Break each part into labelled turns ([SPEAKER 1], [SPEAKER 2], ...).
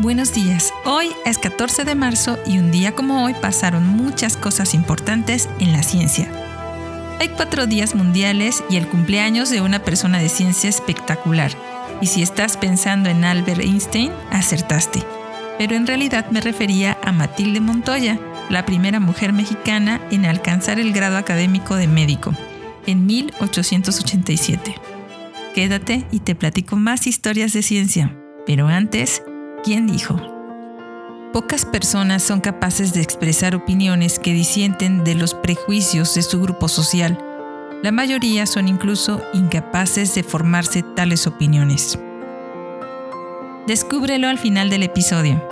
[SPEAKER 1] Buenos días, hoy es 14 de marzo y un día como hoy pasaron muchas cosas importantes en la ciencia. Hay cuatro días mundiales y el cumpleaños de una persona de ciencia espectacular. Y si estás pensando en Albert Einstein, acertaste. Pero en realidad me refería a Matilde Montoya, la primera mujer mexicana en alcanzar el grado académico de médico, en 1887. Quédate y te platico más historias de ciencia. Pero antes, ¿quién dijo? Pocas personas son capaces de expresar opiniones que disienten de los prejuicios de su grupo social. La mayoría son incluso incapaces de formarse tales opiniones. Descúbrelo al final del episodio.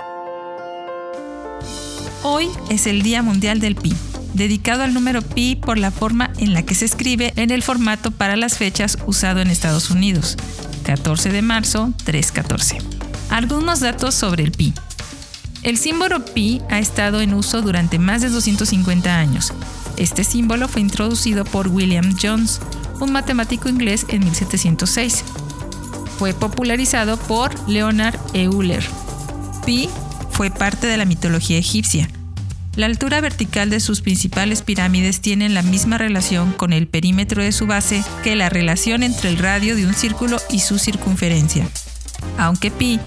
[SPEAKER 1] Hoy es el Día Mundial del Pi, dedicado al número pi por la forma en la que se escribe en el formato para las fechas usado en Estados Unidos, 14 de marzo 314. Algunos datos sobre el pi. El símbolo pi ha estado en uso durante más de 250 años. Este símbolo fue introducido por William Jones, un matemático inglés en 1706. Fue popularizado por Leonard Euler. Pi fue parte de la mitología egipcia. La altura vertical de sus principales pirámides tiene la misma relación con el perímetro de su base que la relación entre el radio de un círculo y su circunferencia. Aunque pi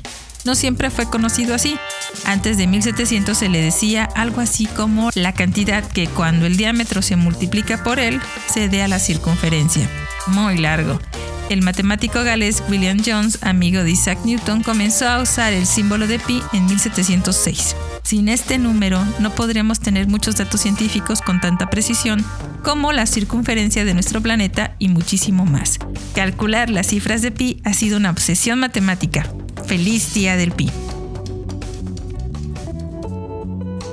[SPEAKER 1] no siempre fue conocido así. Antes de 1700 se le decía algo así como la cantidad que cuando el diámetro se multiplica por él se dé a la circunferencia. Muy largo. El matemático galés William Jones, amigo de Isaac Newton, comenzó a usar el símbolo de pi en 1706. Sin este número no podríamos tener muchos datos científicos con tanta precisión como la circunferencia de nuestro planeta y muchísimo más. Calcular las cifras de pi ha sido una obsesión matemática. Feliz Día del Pi.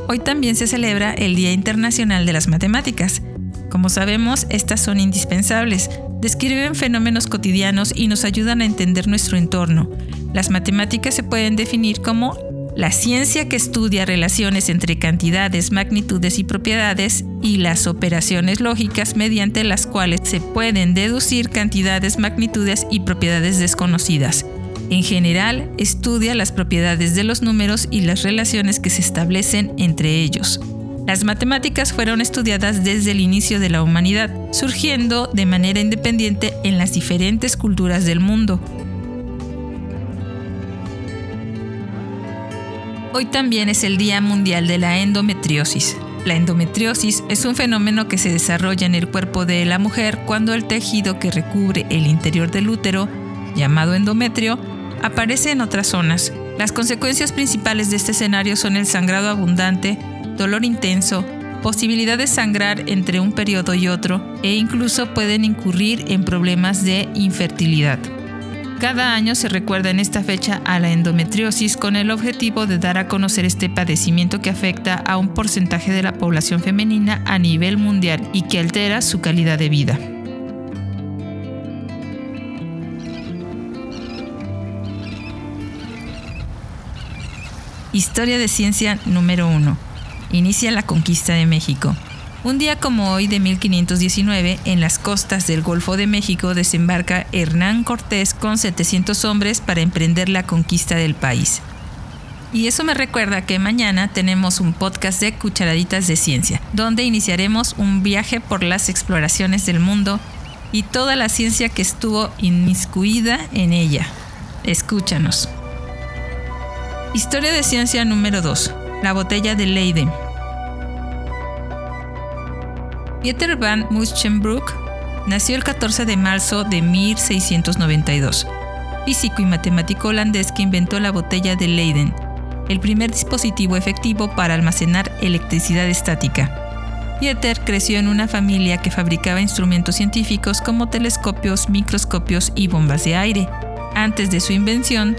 [SPEAKER 1] Hoy también se celebra el Día Internacional de las Matemáticas. Como sabemos, estas son indispensables. Describen fenómenos cotidianos y nos ayudan a entender nuestro entorno. Las matemáticas se pueden definir como la ciencia que estudia relaciones entre cantidades, magnitudes y propiedades y las operaciones lógicas mediante las cuales se pueden deducir cantidades, magnitudes y propiedades desconocidas. En general, estudia las propiedades de los números y las relaciones que se establecen entre ellos. Las matemáticas fueron estudiadas desde el inicio de la humanidad, surgiendo de manera independiente en las diferentes culturas del mundo. Hoy también es el Día Mundial de la Endometriosis. La endometriosis es un fenómeno que se desarrolla en el cuerpo de la mujer cuando el tejido que recubre el interior del útero, llamado endometrio, aparece en otras zonas. Las consecuencias principales de este escenario son el sangrado abundante, dolor intenso, posibilidad de sangrar entre un periodo y otro e incluso pueden incurrir en problemas de infertilidad. Cada año se recuerda en esta fecha a la endometriosis con el objetivo de dar a conocer este padecimiento que afecta a un porcentaje de la población femenina a nivel mundial y que altera su calidad de vida. Historia de ciencia número 1. Inicia la conquista de México. Un día como hoy de 1519, en las costas del Golfo de México desembarca Hernán Cortés con 700 hombres para emprender la conquista del país. Y eso me recuerda que mañana tenemos un podcast de Cucharaditas de Ciencia, donde iniciaremos un viaje por las exploraciones del mundo y toda la ciencia que estuvo inmiscuida en ella. Escúchanos. Historia de ciencia número 2. La botella de Leyden. Pieter van Muschenbroek nació el 14 de marzo de 1692, físico y matemático holandés que inventó la botella de Leyden, el primer dispositivo efectivo para almacenar electricidad estática. Pieter creció en una familia que fabricaba instrumentos científicos como telescopios, microscopios y bombas de aire. Antes de su invención,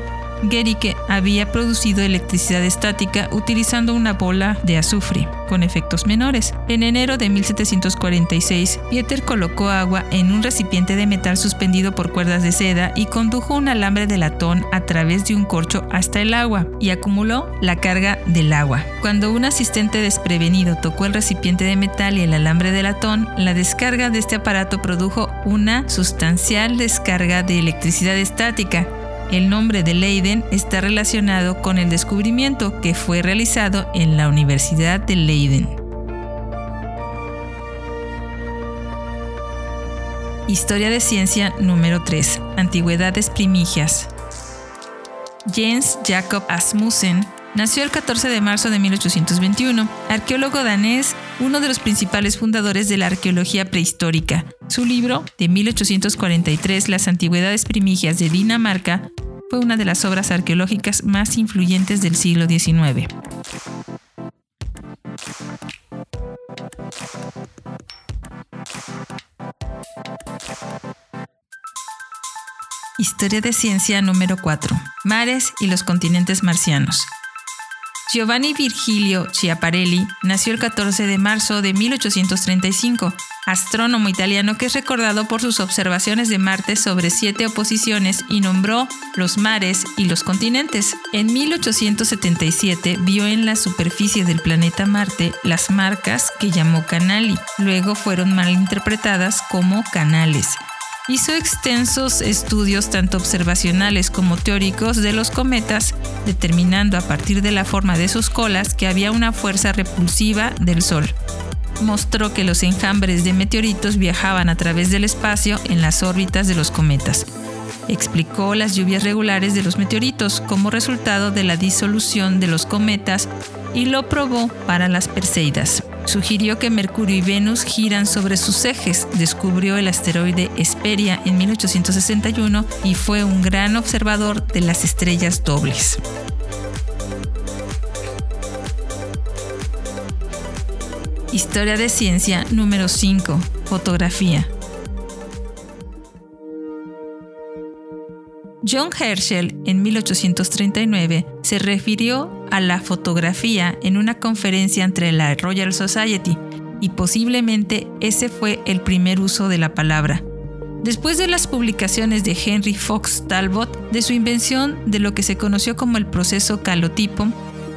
[SPEAKER 1] Gericke había producido electricidad estática utilizando una bola de azufre, con efectos menores. En enero de 1746, Pieter colocó agua en un recipiente de metal suspendido por cuerdas de seda y condujo un alambre de latón a través de un corcho hasta el agua y acumuló la carga del agua. Cuando un asistente desprevenido tocó el recipiente de metal y el alambre de latón, la descarga de este aparato produjo una sustancial descarga de electricidad estática El nombre de Leiden está relacionado con el descubrimiento que fue realizado en la Universidad de Leiden. Historia de ciencia número 3. Antigüedades primigias. Jens Jacob Asmussen nació el 14 de marzo de 1821, arqueólogo danés, uno de los principales fundadores de la arqueología prehistórica. Su libro, de 1843, Las Antigüedades Primigias de Dinamarca, fue una de las obras arqueológicas más influyentes del siglo XIX. Historia de ciencia número 4. Mares y los continentes marcianos. Giovanni Virgilio Schiaparelli nació el 14 de marzo de 1835, astrónomo italiano que es recordado por sus observaciones de Marte sobre siete oposiciones y nombró los mares y los continentes. En 1877 vio en la superficie del planeta Marte las marcas que llamó canali, luego fueron mal interpretadas como canales hizo extensos estudios tanto observacionales como teóricos de los cometas, determinando a partir de la forma de sus colas que había una fuerza repulsiva del Sol. Mostró que los enjambres de meteoritos viajaban a través del espacio en las órbitas de los cometas. Explicó las lluvias regulares de los meteoritos como resultado de la disolución de los cometas y lo probó para las Perseidas. Sugirió que Mercurio y Venus giran sobre sus ejes, descubrió el asteroide Hesperia en 1861 y fue un gran observador de las estrellas dobles. Historia de ciencia número 5. Fotografía. John Herschel en 1839 se refirió a la fotografía en una conferencia entre la Royal Society y posiblemente ese fue el primer uso de la palabra. Después de las publicaciones de Henry Fox Talbot de su invención de lo que se conoció como el proceso calotipo,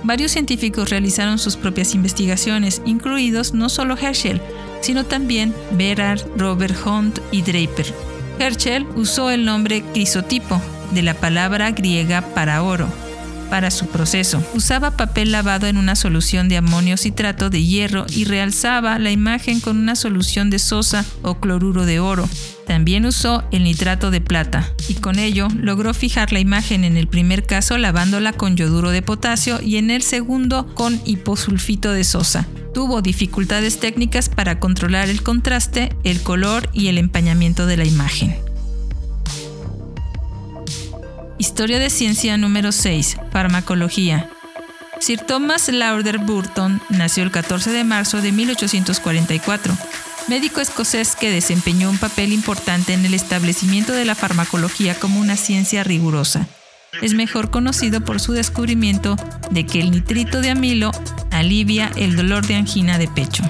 [SPEAKER 1] varios científicos realizaron sus propias investigaciones, incluidos no solo Herschel, sino también Berard, Robert Hunt y Draper. Herschel usó el nombre crisotipo de la palabra griega para oro para su proceso. Usaba papel lavado en una solución de amonio citrato de hierro y realzaba la imagen con una solución de sosa o cloruro de oro. También usó el nitrato de plata y con ello logró fijar la imagen en el primer caso lavándola con yoduro de potasio y en el segundo con hiposulfito de sosa. Tuvo dificultades técnicas para controlar el contraste, el color y el empañamiento de la imagen. Historia de ciencia número 6. Farmacología. Sir Thomas Lauder Burton nació el 14 de marzo de 1844, médico escocés que desempeñó un papel importante en el establecimiento de la farmacología como una ciencia rigurosa. Es mejor conocido por su descubrimiento de que el nitrito de amilo alivia el dolor de angina de pecho.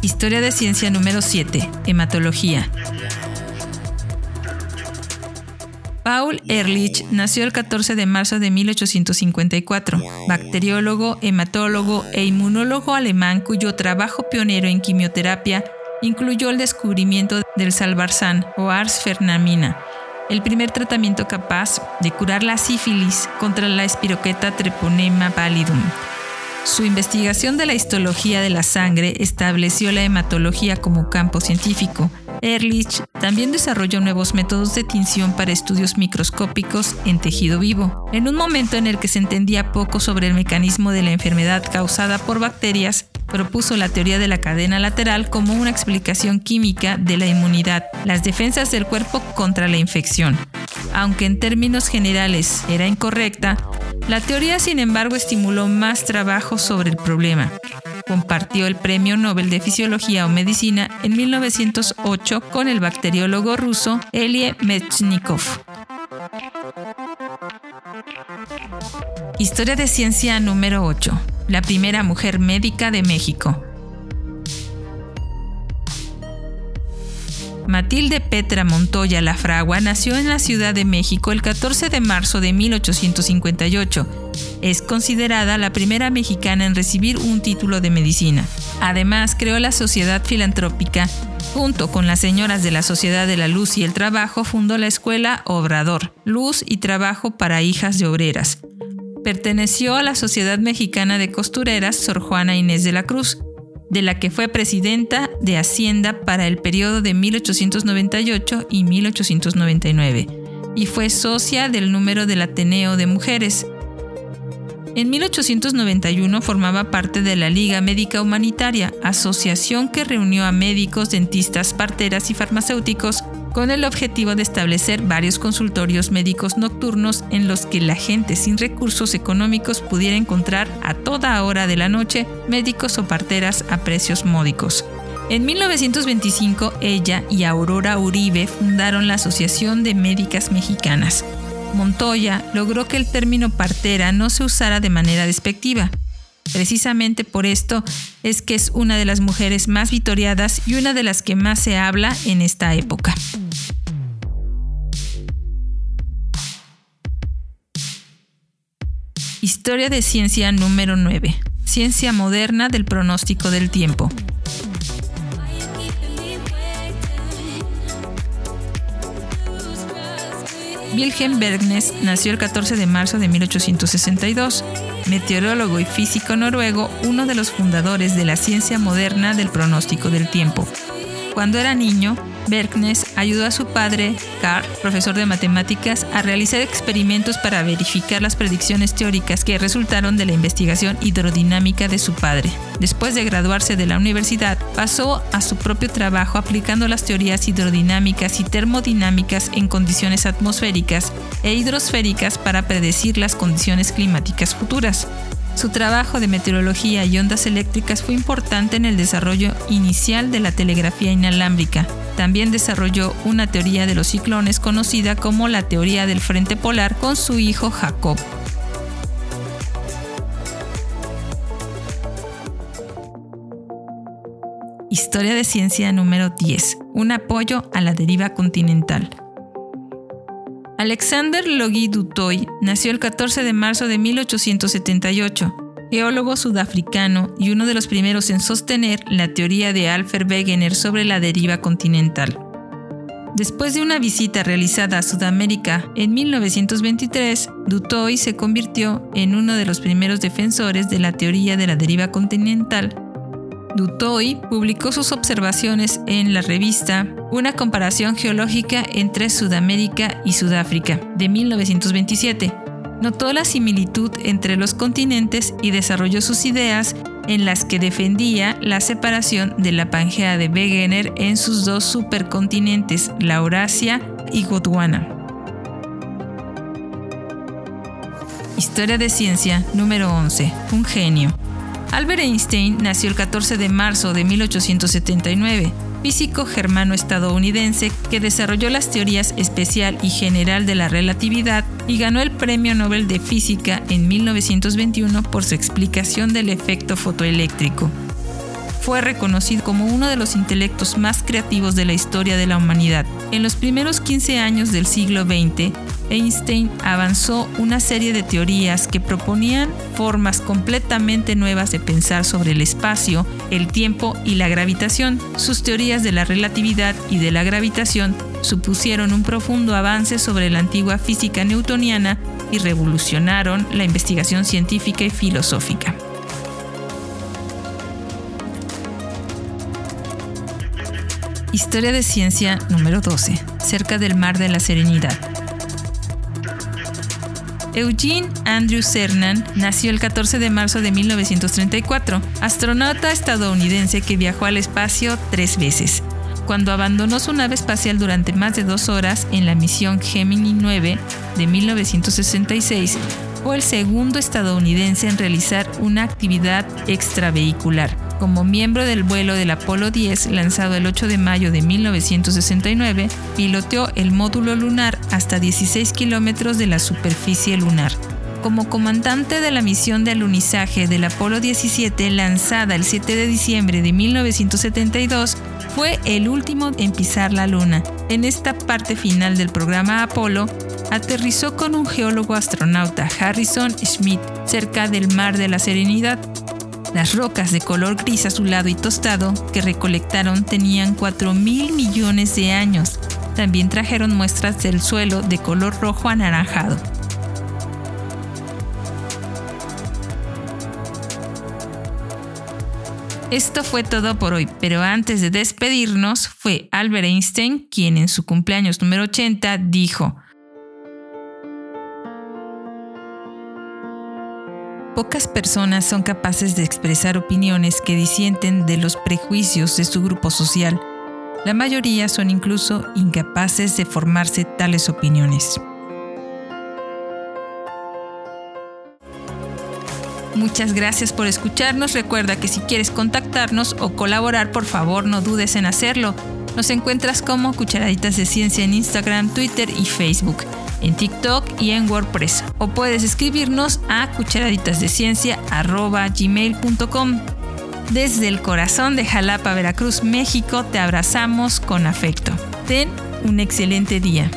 [SPEAKER 1] Historia de ciencia número 7. Hematología. Paul Ehrlich nació el 14 de marzo de 1854, bacteriólogo, hematólogo e inmunólogo alemán cuyo trabajo pionero en quimioterapia incluyó el descubrimiento del salvarsan o ars fernamina, el primer tratamiento capaz de curar la sífilis contra la espiroqueta treponema pallidum. Su investigación de la histología de la sangre estableció la hematología como campo científico, Ehrlich también desarrolló nuevos métodos de tinción para estudios microscópicos en tejido vivo. En un momento en el que se entendía poco sobre el mecanismo de la enfermedad causada por bacterias, propuso la teoría de la cadena lateral como una explicación química de la inmunidad, las defensas del cuerpo contra la infección. Aunque en términos generales era incorrecta, la teoría sin embargo estimuló más trabajo sobre el problema compartió el Premio Nobel de Fisiología o Medicina en 1908 con el bacteriólogo ruso Elie Mechnikov. Historia de ciencia número 8. La primera mujer médica de México. Matilde Petra Montoya Lafragua nació en la Ciudad de México el 14 de marzo de 1858. Es considerada la primera mexicana en recibir un título de medicina. Además, creó la Sociedad Filantrópica. Junto con las señoras de la Sociedad de la Luz y el Trabajo, fundó la Escuela Obrador, Luz y Trabajo para Hijas de Obreras. Perteneció a la Sociedad Mexicana de Costureras Sor Juana Inés de la Cruz, de la que fue presidenta de Hacienda para el periodo de 1898 y 1899, y fue socia del número del Ateneo de Mujeres. En 1891 formaba parte de la Liga Médica Humanitaria, asociación que reunió a médicos, dentistas, parteras y farmacéuticos con el objetivo de establecer varios consultorios médicos nocturnos en los que la gente sin recursos económicos pudiera encontrar a toda hora de la noche médicos o parteras a precios módicos. En 1925 ella y Aurora Uribe fundaron la Asociación de Médicas Mexicanas. Montoya logró que el término partera no se usara de manera despectiva. Precisamente por esto es que es una de las mujeres más vitoriadas y una de las que más se habla en esta época. Historia de ciencia número 9. Ciencia moderna del pronóstico del tiempo. Wilhelm Bergnes nació el 14 de marzo de 1862, meteorólogo y físico noruego, uno de los fundadores de la ciencia moderna del pronóstico del tiempo. Cuando era niño, Berknes ayudó a su padre, Carl, profesor de matemáticas, a realizar experimentos para verificar las predicciones teóricas que resultaron de la investigación hidrodinámica de su padre. Después de graduarse de la universidad, pasó a su propio trabajo aplicando las teorías hidrodinámicas y termodinámicas en condiciones atmosféricas e hidrosféricas para predecir las condiciones climáticas futuras. Su trabajo de meteorología y ondas eléctricas fue importante en el desarrollo inicial de la telegrafía inalámbrica. También desarrolló una teoría de los ciclones conocida como la teoría del frente polar con su hijo Jacob. Historia de ciencia número 10. Un apoyo a la deriva continental. Alexander Logi Dutoy nació el 14 de marzo de 1878, geólogo sudafricano y uno de los primeros en sostener la teoría de Alfred Wegener sobre la deriva continental. Después de una visita realizada a Sudamérica en 1923, Dutoy se convirtió en uno de los primeros defensores de la teoría de la deriva continental Dutoy publicó sus observaciones en la revista Una comparación geológica entre Sudamérica y Sudáfrica de 1927. Notó la similitud entre los continentes y desarrolló sus ideas en las que defendía la separación de la Pangea de Wegener en sus dos supercontinentes, la Eurasia y Gondwana. Historia de ciencia número 11. Un genio. Albert Einstein nació el 14 de marzo de 1879, físico germano-estadounidense que desarrolló las teorías especial y general de la relatividad y ganó el Premio Nobel de Física en 1921 por su explicación del efecto fotoeléctrico. Fue reconocido como uno de los intelectos más creativos de la historia de la humanidad. En los primeros 15 años del siglo XX, Einstein avanzó una serie de teorías que proponían formas completamente nuevas de pensar sobre el espacio, el tiempo y la gravitación. Sus teorías de la relatividad y de la gravitación supusieron un profundo avance sobre la antigua física newtoniana y revolucionaron la investigación científica y filosófica. Historia de ciencia número 12, cerca del Mar de la Serenidad. Eugene Andrew Cernan nació el 14 de marzo de 1934, astronauta estadounidense que viajó al espacio tres veces. Cuando abandonó su nave espacial durante más de dos horas en la misión Gemini 9 de 1966, fue el segundo estadounidense en realizar una actividad extravehicular como miembro del vuelo del Apolo 10 lanzado el 8 de mayo de 1969, piloteó el módulo lunar hasta 16 kilómetros de la superficie lunar. Como comandante de la misión de alunizaje del Apolo 17 lanzada el 7 de diciembre de 1972, Fue el último en pisar la Luna. En esta parte final del programa Apolo, aterrizó con un geólogo astronauta, Harrison Schmidt, cerca del Mar de la Serenidad. Las rocas de color gris azulado y tostado que recolectaron tenían 4 mil millones de años. También trajeron muestras del suelo de color rojo anaranjado. Esto fue todo por hoy, pero antes de despedirnos fue Albert Einstein quien en su cumpleaños número 80 dijo, Pocas personas son capaces de expresar opiniones que disienten de los prejuicios de su grupo social. La mayoría son incluso incapaces de formarse tales opiniones. Muchas gracias por escucharnos. Recuerda que si quieres contactarnos o colaborar, por favor no dudes en hacerlo. Nos encuentras como Cucharaditas de Ciencia en Instagram, Twitter y Facebook, en TikTok y en WordPress. O puedes escribirnos a cucharaditasdeciencia.gmail.com. Desde el corazón de Jalapa, Veracruz, México, te abrazamos con afecto. Ten un excelente día.